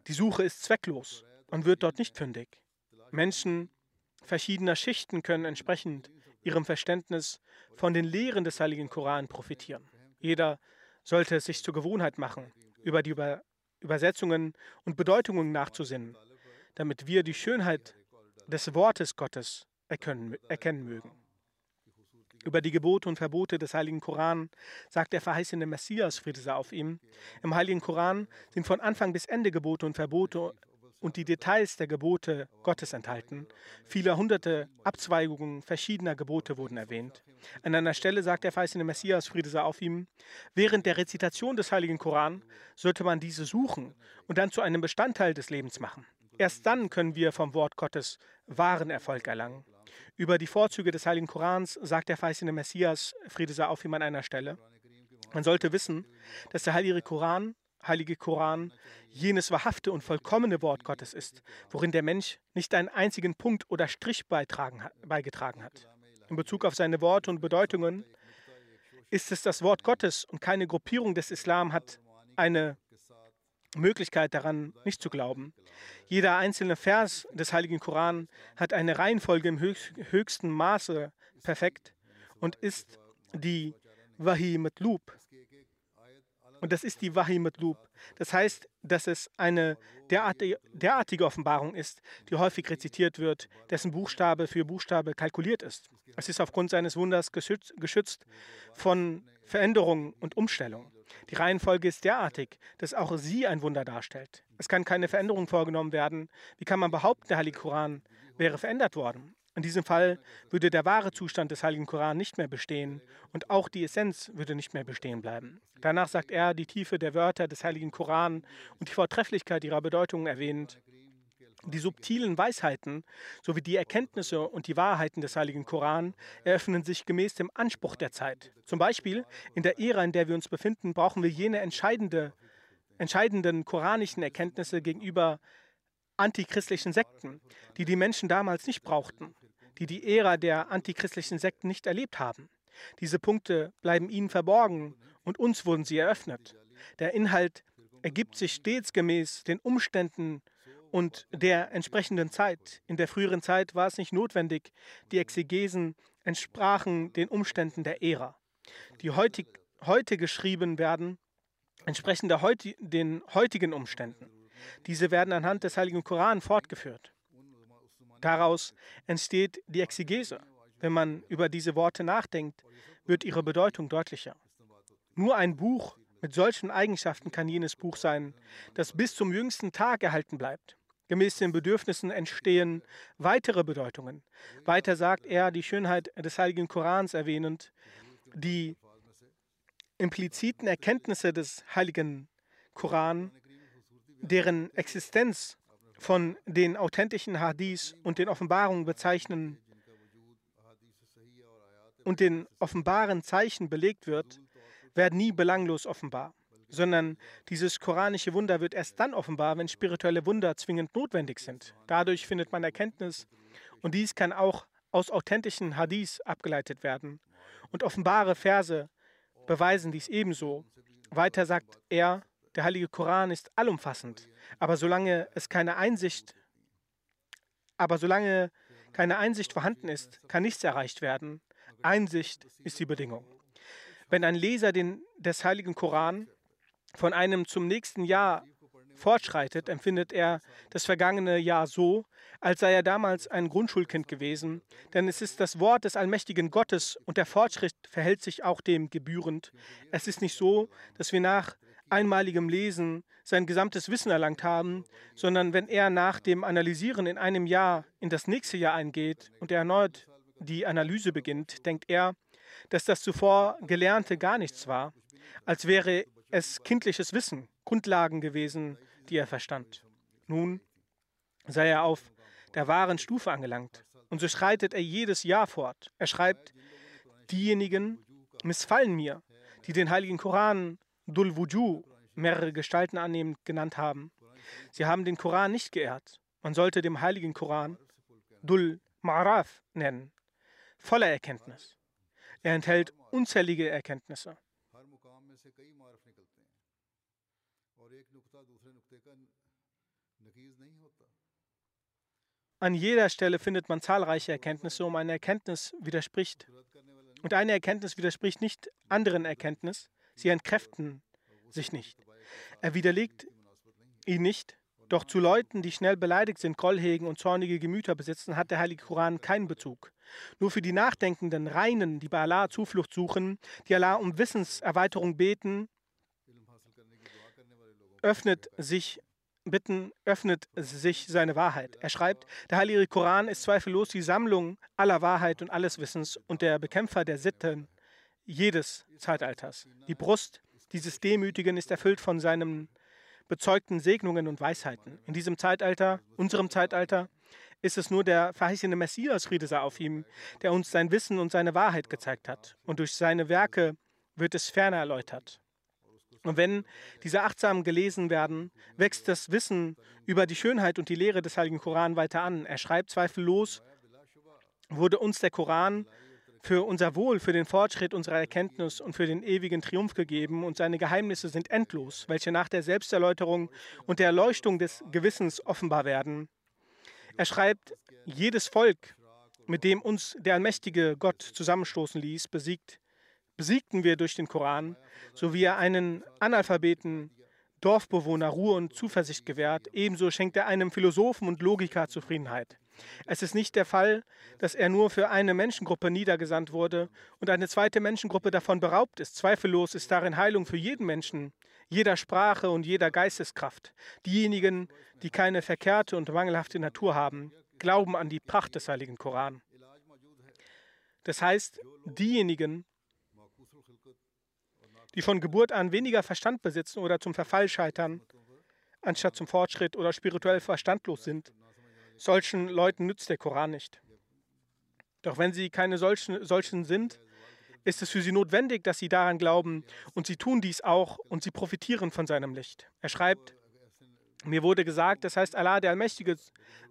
Die Suche ist zwecklos und wird dort nicht fündig. Menschen verschiedener Schichten können entsprechend ihrem Verständnis von den Lehren des Heiligen Koran profitieren. Jeder sollte es sich zur Gewohnheit machen, über die Über Übersetzungen und Bedeutungen nachzusinnen, damit wir die Schönheit des Wortes Gottes erkennen, erkennen mögen. Über die Gebote und Verbote des Heiligen Koran sagt der verheißene Messias, Friede sei auf ihm. Im Heiligen Koran sind von Anfang bis Ende Gebote und Verbote und die Details der Gebote Gottes enthalten. Viele hunderte Abzweigungen verschiedener Gebote wurden erwähnt. An einer Stelle sagt der verheißene Messias, Friede sei auf ihm, während der Rezitation des Heiligen Koran sollte man diese suchen und dann zu einem Bestandteil des Lebens machen. Erst dann können wir vom Wort Gottes wahren Erfolg erlangen. Über die Vorzüge des Heiligen Korans sagt der verheißene Messias, Friede sei auf ihm an einer Stelle. Man sollte wissen, dass der Heilige Koran Heilige Koran jenes wahrhafte und vollkommene Wort Gottes ist, worin der Mensch nicht einen einzigen Punkt oder Strich beigetragen hat. In Bezug auf seine Worte und Bedeutungen ist es das Wort Gottes und keine Gruppierung des Islam hat eine Möglichkeit daran, nicht zu glauben. Jeder einzelne Vers des Heiligen Koran hat eine Reihenfolge im höchsten Maße perfekt und ist die Wahi mit Lub, und das ist die Wahi mit Lub. Das heißt, dass es eine derartige, derartige Offenbarung ist, die häufig rezitiert wird, dessen Buchstabe für Buchstabe kalkuliert ist. Es ist aufgrund seines Wunders geschützt, geschützt von Veränderungen und Umstellungen. Die Reihenfolge ist derartig, dass auch sie ein Wunder darstellt. Es kann keine Veränderung vorgenommen werden. Wie kann man behaupten, der Heilige Koran wäre verändert worden? In diesem Fall würde der wahre Zustand des Heiligen Koran nicht mehr bestehen und auch die Essenz würde nicht mehr bestehen bleiben. Danach sagt er, die Tiefe der Wörter des Heiligen Koran und die Vortrefflichkeit ihrer Bedeutung erwähnt. Die subtilen Weisheiten sowie die Erkenntnisse und die Wahrheiten des Heiligen Koran eröffnen sich gemäß dem Anspruch der Zeit. Zum Beispiel in der Ära, in der wir uns befinden, brauchen wir jene entscheidende, entscheidenden koranischen Erkenntnisse gegenüber antichristlichen Sekten, die die Menschen damals nicht brauchten die die Ära der antichristlichen Sekten nicht erlebt haben. Diese Punkte bleiben ihnen verborgen und uns wurden sie eröffnet. Der Inhalt ergibt sich stets gemäß den Umständen und der entsprechenden Zeit. In der früheren Zeit war es nicht notwendig, die Exegesen entsprachen den Umständen der Ära. Die heutig, heute geschrieben werden, entsprechen heut, den heutigen Umständen. Diese werden anhand des Heiligen Koran fortgeführt. Daraus entsteht die Exegese. Wenn man über diese Worte nachdenkt, wird ihre Bedeutung deutlicher. Nur ein Buch mit solchen Eigenschaften kann jenes Buch sein, das bis zum jüngsten Tag erhalten bleibt. Gemäß den Bedürfnissen entstehen weitere Bedeutungen. Weiter sagt er die Schönheit des heiligen Korans erwähnend, die impliziten Erkenntnisse des heiligen Koran, deren Existenz von den authentischen Hadiths und den Offenbarungen bezeichnen und den offenbaren Zeichen belegt wird, werden nie belanglos offenbar, sondern dieses koranische Wunder wird erst dann offenbar, wenn spirituelle Wunder zwingend notwendig sind. Dadurch findet man Erkenntnis und dies kann auch aus authentischen Hadiths abgeleitet werden. Und offenbare Verse beweisen dies ebenso. Weiter sagt er, der heilige Koran ist allumfassend. Aber solange es keine Einsicht, aber solange keine Einsicht vorhanden ist, kann nichts erreicht werden. Einsicht ist die Bedingung. Wenn ein Leser den, des Heiligen Koran von einem zum nächsten Jahr fortschreitet, empfindet er das vergangene Jahr so, als sei er damals ein Grundschulkind gewesen, denn es ist das Wort des allmächtigen Gottes und der Fortschritt verhält sich auch dem gebührend. Es ist nicht so, dass wir nach einmaligem Lesen sein gesamtes Wissen erlangt haben, sondern wenn er nach dem Analysieren in einem Jahr in das nächste Jahr eingeht und er erneut die Analyse beginnt, denkt er, dass das zuvor Gelernte gar nichts war, als wäre es kindliches Wissen, Grundlagen gewesen, die er verstand. Nun sei er auf der wahren Stufe angelangt. Und so schreitet er jedes Jahr fort. Er schreibt, diejenigen missfallen mir, die den heiligen Koran Dul Wuju, mehrere Gestalten annehmend genannt haben. Sie haben den Koran nicht geehrt. Man sollte dem heiligen Koran Dul Ma'raf nennen, voller Erkenntnis. Er enthält unzählige Erkenntnisse. An jeder Stelle findet man zahlreiche Erkenntnisse, um eine Erkenntnis widerspricht. Und eine Erkenntnis widerspricht nicht anderen Erkenntnis, sie entkräften sich nicht. Er widerlegt ihn nicht, doch zu Leuten, die schnell beleidigt sind, Groll hegen und zornige Gemüter besitzen, hat der Heilige Koran keinen Bezug. Nur für die nachdenkenden Reinen, die bei Allah Zuflucht suchen, die Allah um Wissenserweiterung beten, öffnet sich bitten, öffnet sich seine Wahrheit. Er schreibt, der Heilige Koran ist zweifellos die Sammlung aller Wahrheit und alles Wissens und der Bekämpfer der Sitten jedes Zeitalters. Die Brust dieses Demütigen ist erfüllt von seinen bezeugten Segnungen und Weisheiten. In diesem Zeitalter, unserem Zeitalter, ist es nur der verheißene Messias, Friede sei auf ihm, der uns sein Wissen und seine Wahrheit gezeigt hat. Und durch seine Werke wird es ferner erläutert. Und wenn diese achtsam gelesen werden, wächst das Wissen über die Schönheit und die Lehre des Heiligen Koran weiter an. Er schreibt zweifellos, wurde uns der Koran für unser Wohl, für den Fortschritt unserer Erkenntnis und für den ewigen Triumph gegeben und seine Geheimnisse sind endlos, welche nach der Selbsterläuterung und der Erleuchtung des Gewissens offenbar werden. Er schreibt, jedes Volk, mit dem uns der allmächtige Gott zusammenstoßen ließ, besiegt, besiegten wir durch den Koran, so wie er einen Analphabeten Dorfbewohner Ruhe und Zuversicht gewährt, ebenso schenkt er einem Philosophen und Logiker Zufriedenheit. Es ist nicht der Fall, dass er nur für eine Menschengruppe niedergesandt wurde und eine zweite Menschengruppe davon beraubt ist. Zweifellos ist darin Heilung für jeden Menschen, jeder Sprache und jeder Geisteskraft. Diejenigen, die keine verkehrte und mangelhafte Natur haben, glauben an die Pracht des heiligen Koran. Das heißt, diejenigen, die von Geburt an weniger Verstand besitzen oder zum Verfall scheitern, anstatt zum Fortschritt oder spirituell verstandlos sind, Solchen Leuten nützt der Koran nicht. Doch wenn sie keine solchen, solchen sind, ist es für sie notwendig, dass sie daran glauben und sie tun dies auch und sie profitieren von seinem Licht. Er schreibt, mir wurde gesagt, das heißt Allah der Allmächtige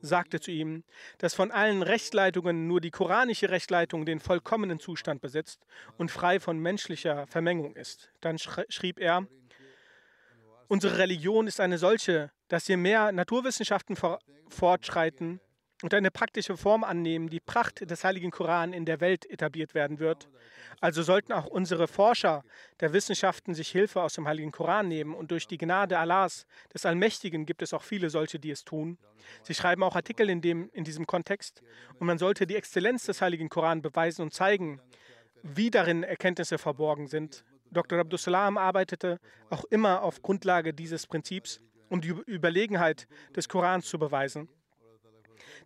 sagte zu ihm, dass von allen Rechtsleitungen nur die koranische Rechtleitung den vollkommenen Zustand besitzt und frei von menschlicher Vermengung ist. Dann schrieb er, Unsere Religion ist eine solche, dass je mehr Naturwissenschaften for fortschreiten und eine praktische Form annehmen, die Pracht des heiligen Koran in der Welt etabliert werden wird. Also sollten auch unsere Forscher der Wissenschaften sich Hilfe aus dem heiligen Koran nehmen und durch die Gnade Allahs, des Allmächtigen, gibt es auch viele solche, die es tun. Sie schreiben auch Artikel in, dem, in diesem Kontext und man sollte die Exzellenz des heiligen Koran beweisen und zeigen, wie darin Erkenntnisse verborgen sind. Dr. Abdussalam arbeitete auch immer auf Grundlage dieses Prinzips, um die Überlegenheit des Korans zu beweisen.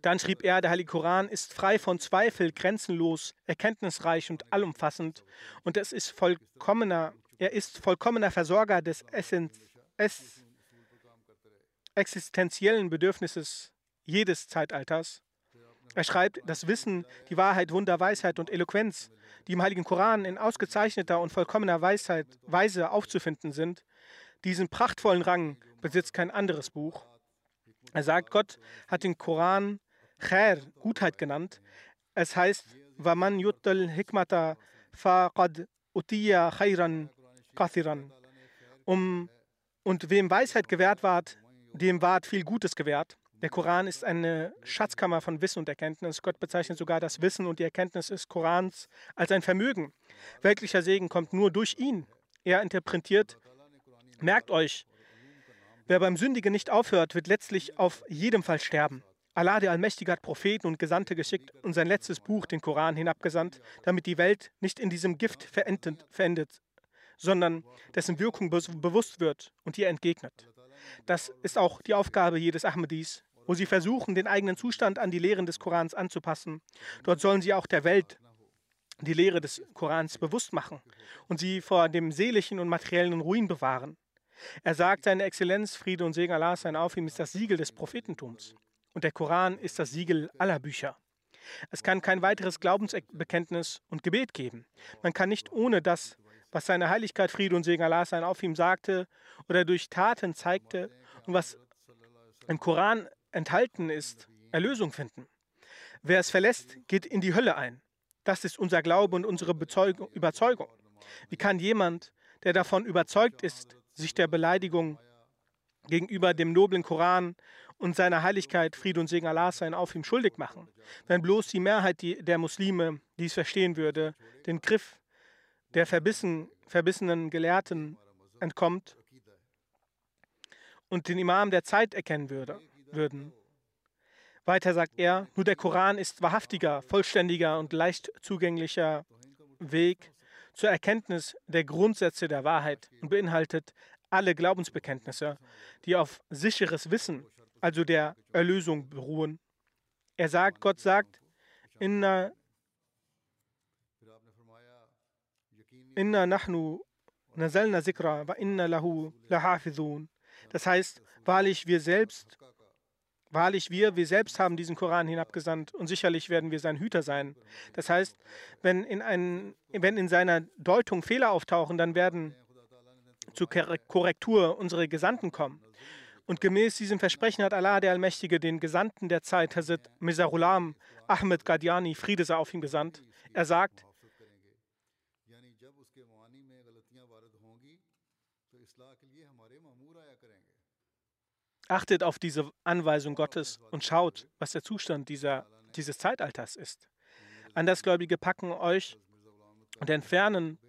Dann schrieb er, der Heilige Koran ist frei von Zweifel, grenzenlos, erkenntnisreich und allumfassend und es ist vollkommener, er ist vollkommener Versorger des Essenz, es, existenziellen Bedürfnisses jedes Zeitalters. Er schreibt, das Wissen, die Wahrheit, Wunder, Weisheit und Eloquenz die im Heiligen Koran in ausgezeichneter und vollkommener Weisheit, Weise aufzufinden sind, diesen prachtvollen Rang besitzt kein anderes Buch. Er sagt, Gott hat den Koran Khair, Gutheit genannt. Es heißt, Waman yuttal hikmata faqad utiya khairan kathiran. Um, und wem Weisheit gewährt ward, dem ward viel Gutes gewährt. Der Koran ist eine Schatzkammer von Wissen und Erkenntnis. Gott bezeichnet sogar das Wissen und die Erkenntnis des Korans als ein Vermögen. Weltlicher Segen kommt nur durch ihn. Er interpretiert, merkt euch, wer beim Sündigen nicht aufhört, wird letztlich auf jedem Fall sterben. Allah, der Allmächtige, hat Propheten und Gesandte geschickt und sein letztes Buch, den Koran, hinabgesandt, damit die Welt nicht in diesem Gift verendet, verendet sondern dessen Wirkung bewusst wird und ihr entgegnet. Das ist auch die Aufgabe jedes Ahmadis, wo sie versuchen, den eigenen Zustand an die Lehren des Korans anzupassen. Dort sollen sie auch der Welt die Lehre des Korans bewusst machen und sie vor dem seelischen und materiellen Ruin bewahren. Er sagt, seine Exzellenz, Friede und Segen Allah sein auf ihm, ist das Siegel des Prophetentums. Und der Koran ist das Siegel aller Bücher. Es kann kein weiteres Glaubensbekenntnis und Gebet geben. Man kann nicht ohne das, was seine Heiligkeit, Friede und Segen Allah sein auf ihm sagte oder durch Taten zeigte und was im Koran enthalten ist, Erlösung finden. Wer es verlässt, geht in die Hölle ein. Das ist unser Glaube und unsere Bezeugung, Überzeugung. Wie kann jemand, der davon überzeugt ist, sich der Beleidigung gegenüber dem noblen Koran und seiner Heiligkeit, Friede und Segen Allah sein, auf ihm schuldig machen. Wenn bloß die Mehrheit der Muslime dies verstehen würde, den Griff der verbissen, verbissenen Gelehrten entkommt und den Imam der Zeit erkennen würde, würden. Weiter sagt er, nur der Koran ist wahrhaftiger, vollständiger und leicht zugänglicher Weg zur Erkenntnis der Grundsätze der Wahrheit und beinhaltet alle Glaubensbekenntnisse, die auf sicheres Wissen, also der Erlösung, beruhen. Er sagt, Gott sagt, Inna, inna nahnu nazalna zikra wa inna lahu lahafizun. Das heißt, wahrlich wir selbst Wahrlich, wir, wir selbst haben diesen Koran hinabgesandt und sicherlich werden wir sein Hüter sein. Das heißt, wenn in, ein, wenn in seiner Deutung Fehler auftauchen, dann werden zur Korrektur unsere Gesandten kommen. Und gemäß diesem Versprechen hat Allah, der Allmächtige, den Gesandten der Zeit, Hazrat Mizarulam Ahmed Qadiani, Friede sei auf ihm gesandt. Er sagt, Achtet auf diese Anweisung Gottes und schaut, was der Zustand dieser, dieses Zeitalters ist. Andersgläubige packen euch und entfernen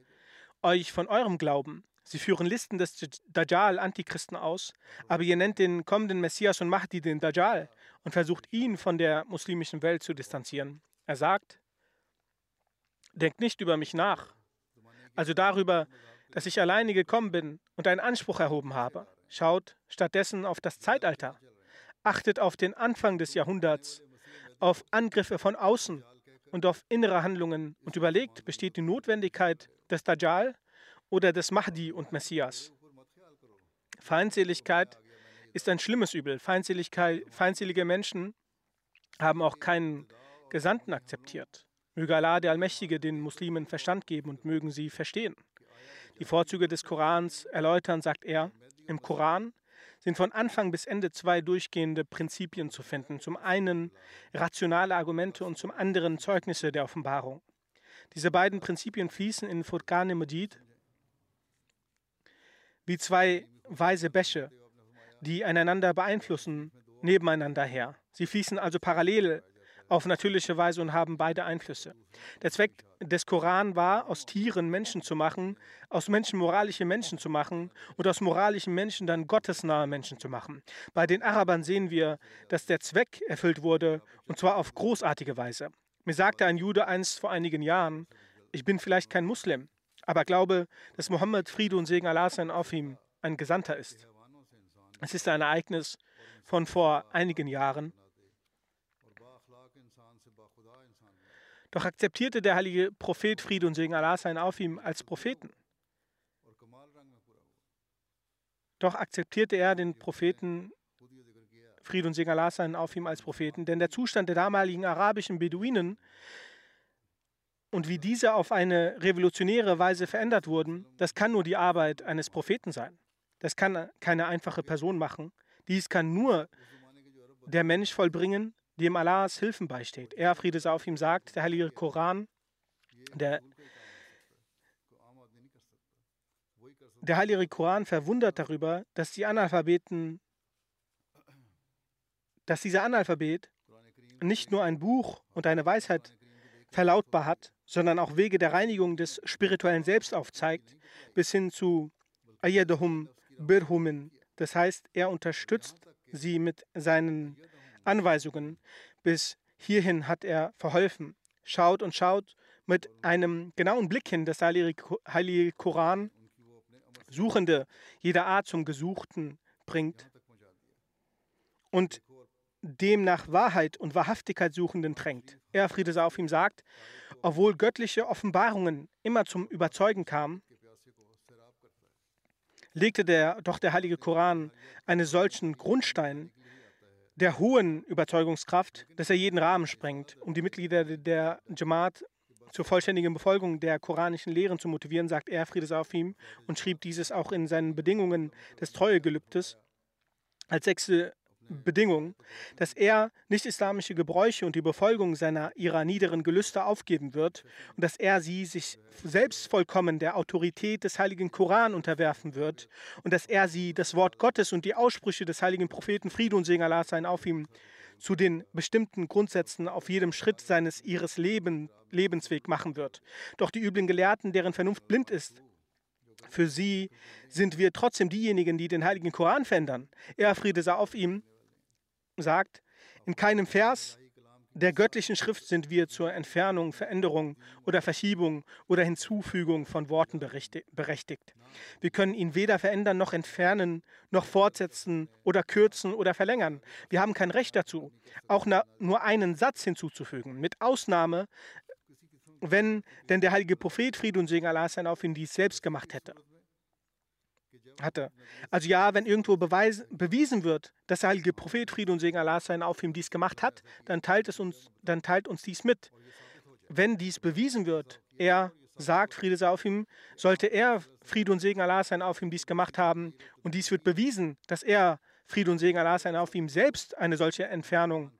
euch von eurem Glauben. Sie führen Listen des Dajjal, Antichristen aus, aber ihr nennt den kommenden Messias und Mahdi den Dajjal und versucht ihn von der muslimischen Welt zu distanzieren. Er sagt, denkt nicht über mich nach, also darüber, dass ich alleine gekommen bin und einen Anspruch erhoben habe. Schaut stattdessen auf das Zeitalter. Achtet auf den Anfang des Jahrhunderts, auf Angriffe von außen und auf innere Handlungen und überlegt, besteht die Notwendigkeit des Dajjal oder des Mahdi und Messias. Feindseligkeit ist ein schlimmes Übel. feindselige Menschen haben auch keinen Gesandten akzeptiert. Möge Allah, der Allmächtige, den Muslimen Verstand geben und mögen sie verstehen. Die Vorzüge des Korans erläutern, sagt er, im Koran sind von Anfang bis Ende zwei durchgehende Prinzipien zu finden. Zum einen rationale Argumente und zum anderen Zeugnisse der Offenbarung. Diese beiden Prinzipien fließen in Furqan Majid wie zwei weise Bäche, die einander beeinflussen, nebeneinander her. Sie fließen also parallel auf natürliche Weise und haben beide Einflüsse. Der Zweck des Koran war, aus Tieren Menschen zu machen, aus Menschen moralische Menschen zu machen und aus moralischen Menschen dann gottesnahe Menschen zu machen. Bei den Arabern sehen wir, dass der Zweck erfüllt wurde und zwar auf großartige Weise. Mir sagte ein Jude einst vor einigen Jahren, ich bin vielleicht kein Muslim, aber glaube, dass Mohammed Friede und Segen Allah sein auf ihm ein Gesandter ist. Es ist ein Ereignis von vor einigen Jahren. Doch akzeptierte der heilige Prophet Friede und Segen Allah sein auf ihm als Propheten. Doch akzeptierte er den Propheten Friede und Segen Allah sein auf ihm als Propheten, denn der Zustand der damaligen arabischen Beduinen und wie diese auf eine revolutionäre Weise verändert wurden, das kann nur die Arbeit eines Propheten sein. Das kann keine einfache Person machen. Dies kann nur der Mensch vollbringen, dem Allahs Hilfen beisteht. Er, Friede sei auf ihm, sagt, der heilige Koran, der, der heilige Koran verwundert darüber, dass die Analphabeten, dass dieser Analphabet nicht nur ein Buch und eine Weisheit verlautbar hat, sondern auch Wege der Reinigung des spirituellen Selbst aufzeigt, bis hin zu Ayadahum Birhumin. Das heißt, er unterstützt sie mit seinen Anweisungen. Bis hierhin hat er verholfen. Schaut und schaut mit einem genauen Blick hin das Heilige Koran Suchende jeder Art zum Gesuchten bringt und dem nach Wahrheit und Wahrhaftigkeit Suchenden drängt. Er, Friede sei auf ihm, sagt, obwohl göttliche Offenbarungen immer zum Überzeugen kamen, legte der, doch der heilige Koran einen solchen Grundstein der hohen Überzeugungskraft, dass er jeden Rahmen sprengt. Um die Mitglieder der Jamaat zur vollständigen Befolgung der koranischen Lehren zu motivieren, sagt er, Friede sei auf ihm, und schrieb dieses auch in seinen Bedingungen des Treuegelübdes als sechste Bedingung, dass er nicht-islamische Gebräuche und die Befolgung seiner ihrer niederen Gelüste aufgeben wird und dass er sie sich selbst vollkommen der Autorität des heiligen Koran unterwerfen wird und dass er sie das Wort Gottes und die Aussprüche des heiligen Propheten Friede und Segen Allah sein auf ihm zu den bestimmten Grundsätzen auf jedem Schritt seines ihres Leben, Lebensweg machen wird. Doch die üblen Gelehrten, deren Vernunft blind ist, für sie sind wir trotzdem diejenigen, die den heiligen Koran verändern. Er Friede sei auf ihm sagt, in keinem Vers der göttlichen Schrift sind wir zur Entfernung, Veränderung oder Verschiebung oder Hinzufügung von Worten berechtigt. Wir können ihn weder verändern noch entfernen, noch fortsetzen oder kürzen oder verlängern. Wir haben kein Recht dazu, auch nur einen Satz hinzuzufügen, mit Ausnahme, wenn denn der heilige Prophet Fried und Segen Allah sein auf ihn dies selbst gemacht hätte hatte. Also ja, wenn irgendwo beweis, bewiesen wird, dass der heilige Prophet Friede und Segen Allah sein auf ihm dies gemacht hat, dann teilt, es uns, dann teilt uns dies mit. Wenn dies bewiesen wird, er sagt, Friede sei auf ihm, sollte er Friede und Segen Allah sein auf ihm dies gemacht haben und dies wird bewiesen, dass er Friede und Segen Allah sein auf ihm selbst eine solche Entfernung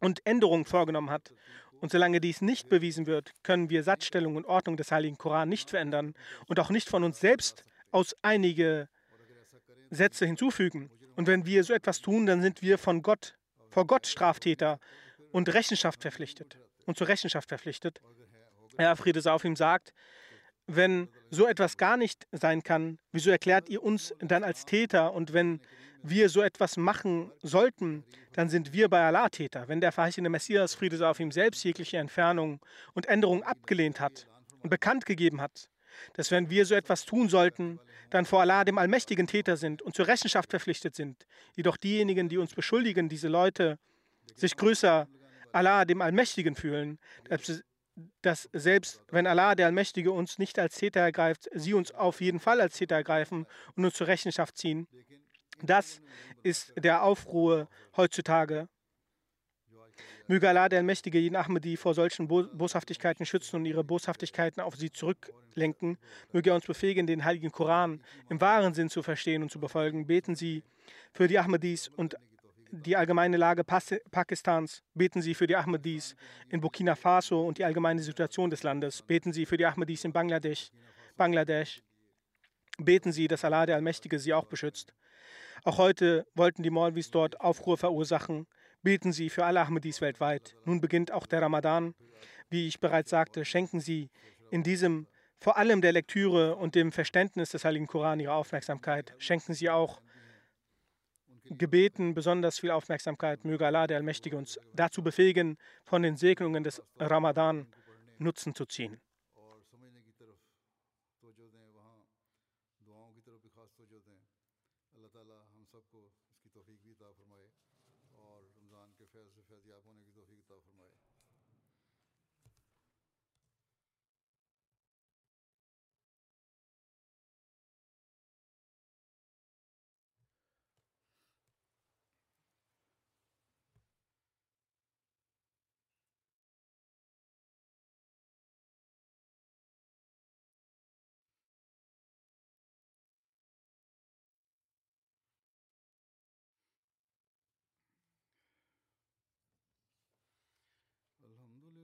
und Änderung vorgenommen hat. Und solange dies nicht bewiesen wird, können wir Satzstellung und Ordnung des Heiligen Koran nicht verändern und auch nicht von uns selbst aus einige Sätze hinzufügen. Und wenn wir so etwas tun, dann sind wir von Gott, vor Gott Straftäter und Rechenschaft verpflichtet und zur Rechenschaft verpflichtet. Herr Friede sei auf ihm sagt, wenn so etwas gar nicht sein kann, wieso erklärt ihr uns dann als Täter? Und wenn wir so etwas machen sollten, dann sind wir bei Allah Täter. Wenn der verheißene Messias Friede auf ihm selbst jegliche Entfernung und Änderung abgelehnt hat und bekannt gegeben hat, dass wenn wir so etwas tun sollten, dann vor Allah dem allmächtigen Täter sind und zur Rechenschaft verpflichtet sind. Jedoch diejenigen, die uns beschuldigen, diese Leute, sich größer Allah dem Allmächtigen fühlen, dass selbst wenn Allah der Allmächtige uns nicht als Täter ergreift, sie uns auf jeden Fall als Täter ergreifen und uns zur Rechenschaft ziehen. Das ist der Aufruhr heutzutage Möge Allah, der Allmächtige, jeden Ahmadi vor solchen Boshaftigkeiten schützen und ihre Boshaftigkeiten auf sie zurücklenken. Möge er uns befähigen, den heiligen Koran im wahren Sinn zu verstehen und zu befolgen. Beten Sie für die Ahmadis und die allgemeine Lage Pakistans. Beten Sie für die Ahmadis in Burkina Faso und die allgemeine Situation des Landes. Beten Sie für die Ahmadis in Bangladesch. Bangladesch. Beten Sie, dass Allah, der Allmächtige, sie auch beschützt. Auch heute wollten die Maulvis dort Aufruhr verursachen. Beten Sie für alle Ahmadis weltweit. Nun beginnt auch der Ramadan. Wie ich bereits sagte, schenken Sie in diesem vor allem der Lektüre und dem Verständnis des Heiligen Koran Ihre Aufmerksamkeit. Schenken Sie auch Gebeten besonders viel Aufmerksamkeit. Möge Allah, der Allmächtige, uns dazu befähigen, von den Segnungen des Ramadan Nutzen zu ziehen.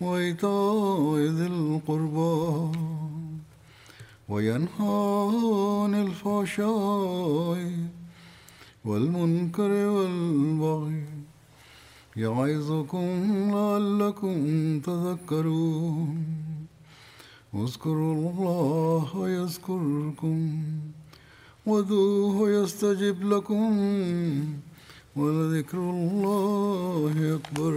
وإيتاء ذي القربى وينهى عن الفحشاء والمنكر والبغي يعظكم لعلكم تذكرون. اذكروا الله يذكركم وذوه يستجب لكم ولذكر الله أكبر.